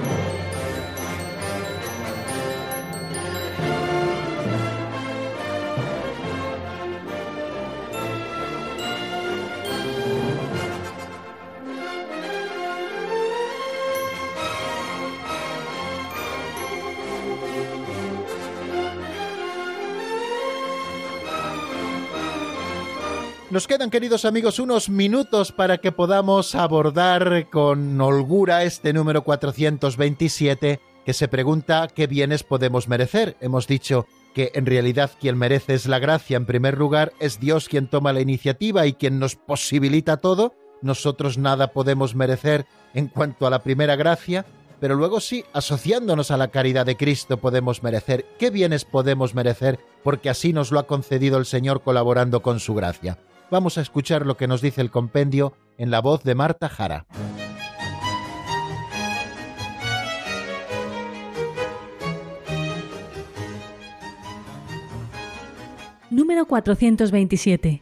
Nos quedan, queridos amigos, unos minutos para que podamos abordar con holgura este número 427 que se pregunta qué bienes podemos merecer. Hemos dicho que en realidad quien merece es la gracia en primer lugar, es Dios quien toma la iniciativa y quien nos posibilita todo. Nosotros nada podemos merecer en cuanto a la primera gracia, pero luego sí, asociándonos a la caridad de Cristo podemos merecer. ¿Qué bienes podemos merecer? Porque así nos lo ha concedido el Señor colaborando con su gracia. Vamos a escuchar lo que nos dice el compendio en la voz de Marta Jara. Número 427.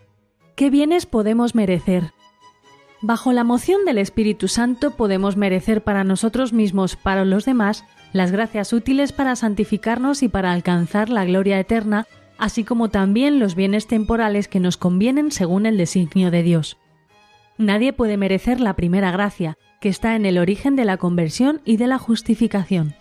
¿Qué bienes podemos merecer? Bajo la moción del Espíritu Santo podemos merecer para nosotros mismos, para los demás, las gracias útiles para santificarnos y para alcanzar la gloria eterna, así como también los bienes temporales que nos convienen según el designio de Dios. Nadie puede merecer la primera gracia, que está en el origen de la conversión y de la justificación.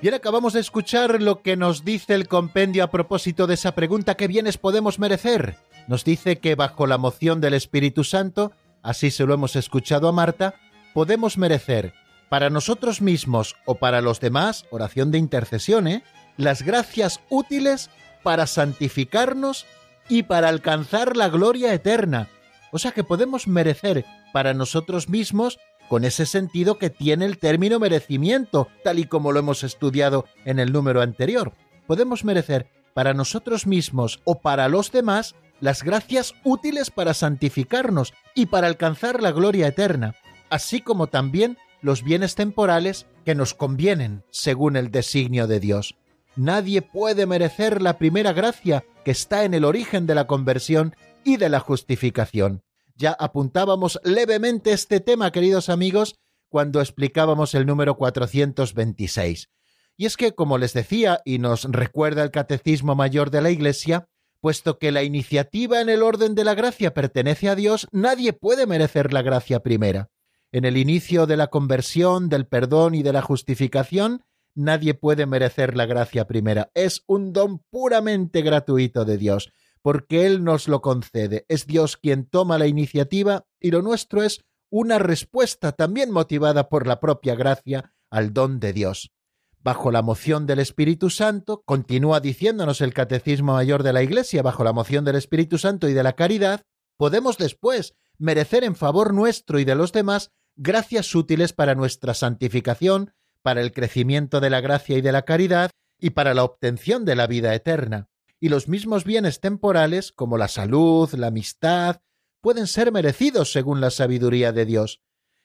Bien, acabamos de escuchar lo que nos dice el compendio a propósito de esa pregunta ¿qué bienes podemos merecer? Nos dice que bajo la moción del Espíritu Santo, así se lo hemos escuchado a Marta, podemos merecer para nosotros mismos o para los demás, oración de intercesión, ¿eh? las gracias útiles para santificarnos y para alcanzar la gloria eterna. O sea que podemos merecer para nosotros mismos con ese sentido que tiene el término merecimiento, tal y como lo hemos estudiado en el número anterior. Podemos merecer para nosotros mismos o para los demás las gracias útiles para santificarnos y para alcanzar la gloria eterna, así como también los bienes temporales que nos convienen según el designio de Dios. Nadie puede merecer la primera gracia que está en el origen de la conversión y de la justificación. Ya apuntábamos levemente este tema, queridos amigos, cuando explicábamos el número 426. Y es que, como les decía, y nos recuerda el Catecismo Mayor de la Iglesia, puesto que la iniciativa en el orden de la gracia pertenece a Dios, nadie puede merecer la gracia primera. En el inicio de la conversión, del perdón y de la justificación, nadie puede merecer la gracia primera. Es un don puramente gratuito de Dios, porque Él nos lo concede. Es Dios quien toma la iniciativa y lo nuestro es una respuesta también motivada por la propia gracia al don de Dios. Bajo la moción del Espíritu Santo, continúa diciéndonos el Catecismo Mayor de la Iglesia, bajo la moción del Espíritu Santo y de la caridad, podemos después merecer en favor nuestro y de los demás gracias útiles para nuestra santificación, para el crecimiento de la gracia y de la caridad, y para la obtención de la vida eterna. Y los mismos bienes temporales, como la salud, la amistad, pueden ser merecidos según la sabiduría de Dios.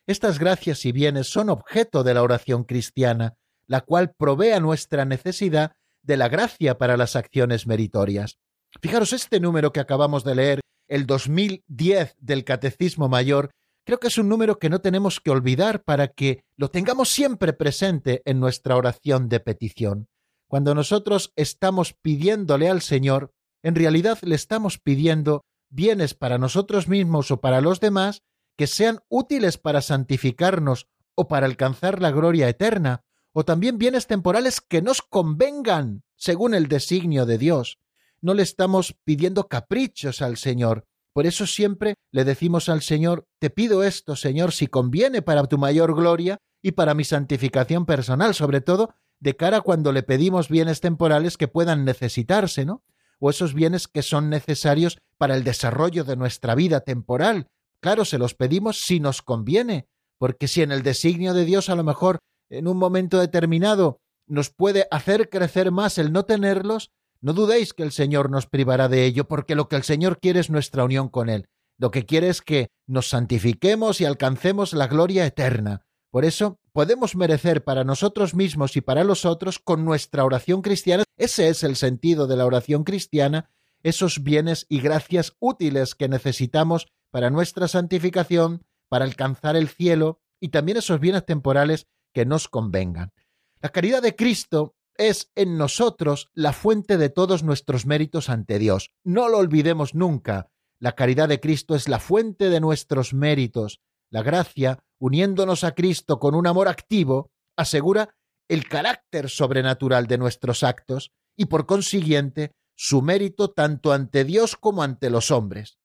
Estas gracias y bienes son objeto de la oración cristiana, la cual provee a nuestra necesidad de la gracia para las acciones meritorias. Fijaros, este número que acabamos de leer, el 2010 del Catecismo Mayor, Creo que es un número que no tenemos que olvidar para que lo tengamos siempre presente en nuestra oración de petición. Cuando nosotros estamos pidiéndole al Señor, en realidad le estamos pidiendo bienes para nosotros mismos o para los demás que sean útiles para santificarnos o para alcanzar la gloria eterna, o también bienes temporales que nos convengan según el designio de Dios. No le estamos pidiendo caprichos al Señor, por eso siempre le decimos al Señor, te pido esto, Señor, si conviene para tu mayor gloria y para mi santificación personal, sobre todo, de cara cuando le pedimos bienes temporales que puedan necesitarse, ¿no? O esos bienes que son necesarios para el desarrollo de nuestra vida temporal. Claro, se los pedimos si nos conviene, porque si en el designio de Dios a lo mejor en un momento determinado nos puede hacer crecer más el no tenerlos, no dudéis que el Señor nos privará de ello, porque lo que el Señor quiere es nuestra unión con Él. Lo que quiere es que nos santifiquemos y alcancemos la gloria eterna. Por eso podemos merecer para nosotros mismos y para los otros con nuestra oración cristiana, ese es el sentido de la oración cristiana, esos bienes y gracias útiles que necesitamos para nuestra santificación, para alcanzar el cielo y también esos bienes temporales que nos convengan. La caridad de Cristo es en nosotros la fuente de todos nuestros méritos ante Dios. No lo olvidemos nunca. La caridad de Cristo es la fuente de nuestros méritos. La gracia, uniéndonos a Cristo con un amor activo, asegura el carácter sobrenatural de nuestros actos y por consiguiente su mérito tanto ante Dios como ante los hombres.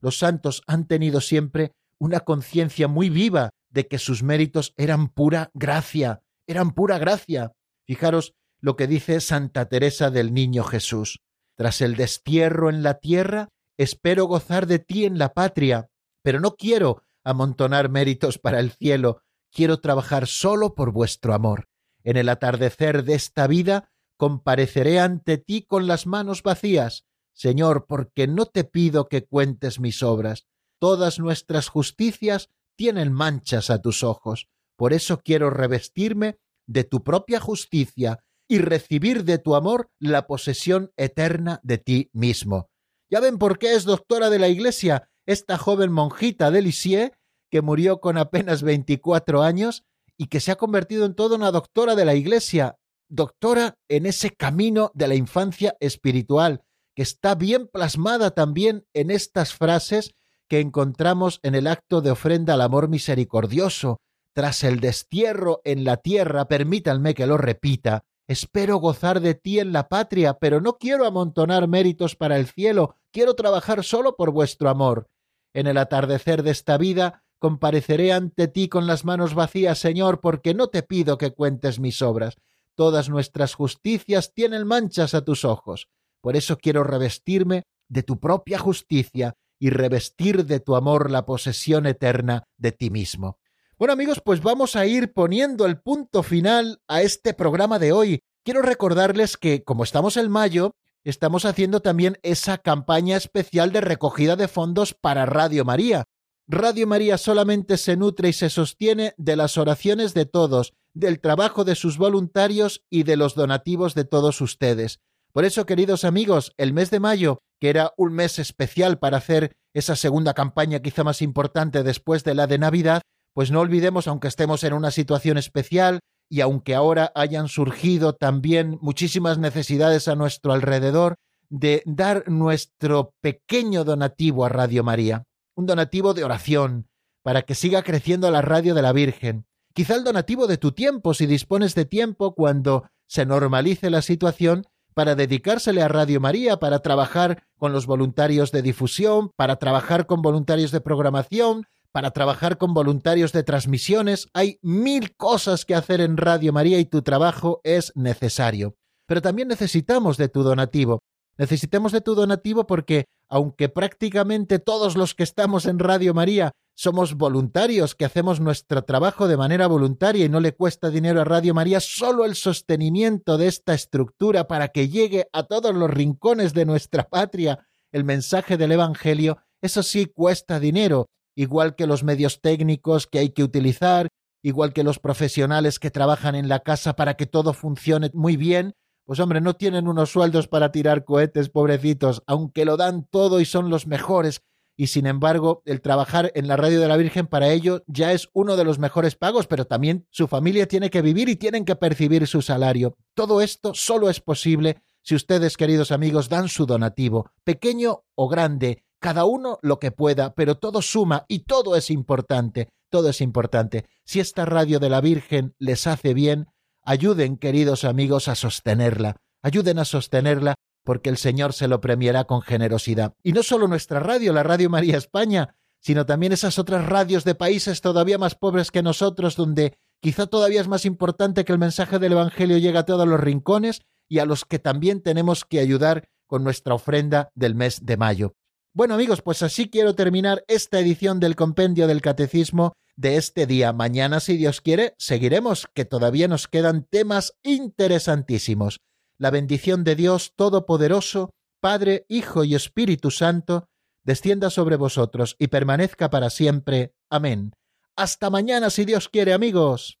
Los santos han tenido siempre una conciencia muy viva de que sus méritos eran pura gracia, eran pura gracia. Fijaros lo que dice Santa Teresa del Niño Jesús. Tras el destierro en la tierra, espero gozar de ti en la patria, pero no quiero amontonar méritos para el cielo, quiero trabajar solo por vuestro amor. En el atardecer de esta vida compareceré ante ti con las manos vacías, Señor, porque no te pido que cuentes mis obras. Todas nuestras justicias tienen manchas a tus ojos. Por eso quiero revestirme de tu propia justicia y recibir de tu amor la posesión eterna de ti mismo. Ya ven por qué es doctora de la Iglesia esta joven monjita de Lisieux, que murió con apenas 24 años y que se ha convertido en toda una doctora de la Iglesia, doctora en ese camino de la infancia espiritual, que está bien plasmada también en estas frases que encontramos en el acto de ofrenda al amor misericordioso. Tras el destierro en la tierra, permítanme que lo repita, Espero gozar de ti en la patria, pero no quiero amontonar méritos para el cielo, quiero trabajar solo por vuestro amor. En el atardecer de esta vida compareceré ante ti con las manos vacías, Señor, porque no te pido que cuentes mis obras. Todas nuestras justicias tienen manchas a tus ojos. Por eso quiero revestirme de tu propia justicia y revestir de tu amor la posesión eterna de ti mismo. Bueno amigos, pues vamos a ir poniendo el punto final a este programa de hoy. Quiero recordarles que como estamos en mayo, estamos haciendo también esa campaña especial de recogida de fondos para Radio María. Radio María solamente se nutre y se sostiene de las oraciones de todos, del trabajo de sus voluntarios y de los donativos de todos ustedes. Por eso, queridos amigos, el mes de mayo, que era un mes especial para hacer esa segunda campaña quizá más importante después de la de Navidad, pues no olvidemos, aunque estemos en una situación especial y aunque ahora hayan surgido también muchísimas necesidades a nuestro alrededor, de dar nuestro pequeño donativo a Radio María, un donativo de oración, para que siga creciendo la radio de la Virgen. Quizá el donativo de tu tiempo, si dispones de tiempo cuando se normalice la situación, para dedicársele a Radio María, para trabajar con los voluntarios de difusión, para trabajar con voluntarios de programación, para trabajar con voluntarios de transmisiones. Hay mil cosas que hacer en Radio María y tu trabajo es necesario. Pero también necesitamos de tu donativo. Necesitamos de tu donativo porque, aunque prácticamente todos los que estamos en Radio María somos voluntarios que hacemos nuestro trabajo de manera voluntaria y no le cuesta dinero a Radio María, solo el sostenimiento de esta estructura para que llegue a todos los rincones de nuestra patria el mensaje del Evangelio, eso sí cuesta dinero igual que los medios técnicos que hay que utilizar, igual que los profesionales que trabajan en la casa para que todo funcione muy bien, pues hombre, no tienen unos sueldos para tirar cohetes, pobrecitos, aunque lo dan todo y son los mejores. Y sin embargo, el trabajar en la radio de la Virgen para ellos ya es uno de los mejores pagos, pero también su familia tiene que vivir y tienen que percibir su salario. Todo esto solo es posible si ustedes, queridos amigos, dan su donativo, pequeño o grande, cada uno lo que pueda, pero todo suma y todo es importante, todo es importante. Si esta radio de la Virgen les hace bien, ayuden, queridos amigos, a sostenerla, ayuden a sostenerla porque el Señor se lo premiará con generosidad. Y no solo nuestra radio, la Radio María España, sino también esas otras radios de países todavía más pobres que nosotros, donde Quizá todavía es más importante que el mensaje del Evangelio llegue a todos los rincones y a los que también tenemos que ayudar con nuestra ofrenda del mes de mayo. Bueno amigos, pues así quiero terminar esta edición del Compendio del Catecismo de este día. Mañana, si Dios quiere, seguiremos, que todavía nos quedan temas interesantísimos. La bendición de Dios Todopoderoso, Padre, Hijo y Espíritu Santo, descienda sobre vosotros y permanezca para siempre. Amén. Hasta mañana, si Dios quiere, amigos.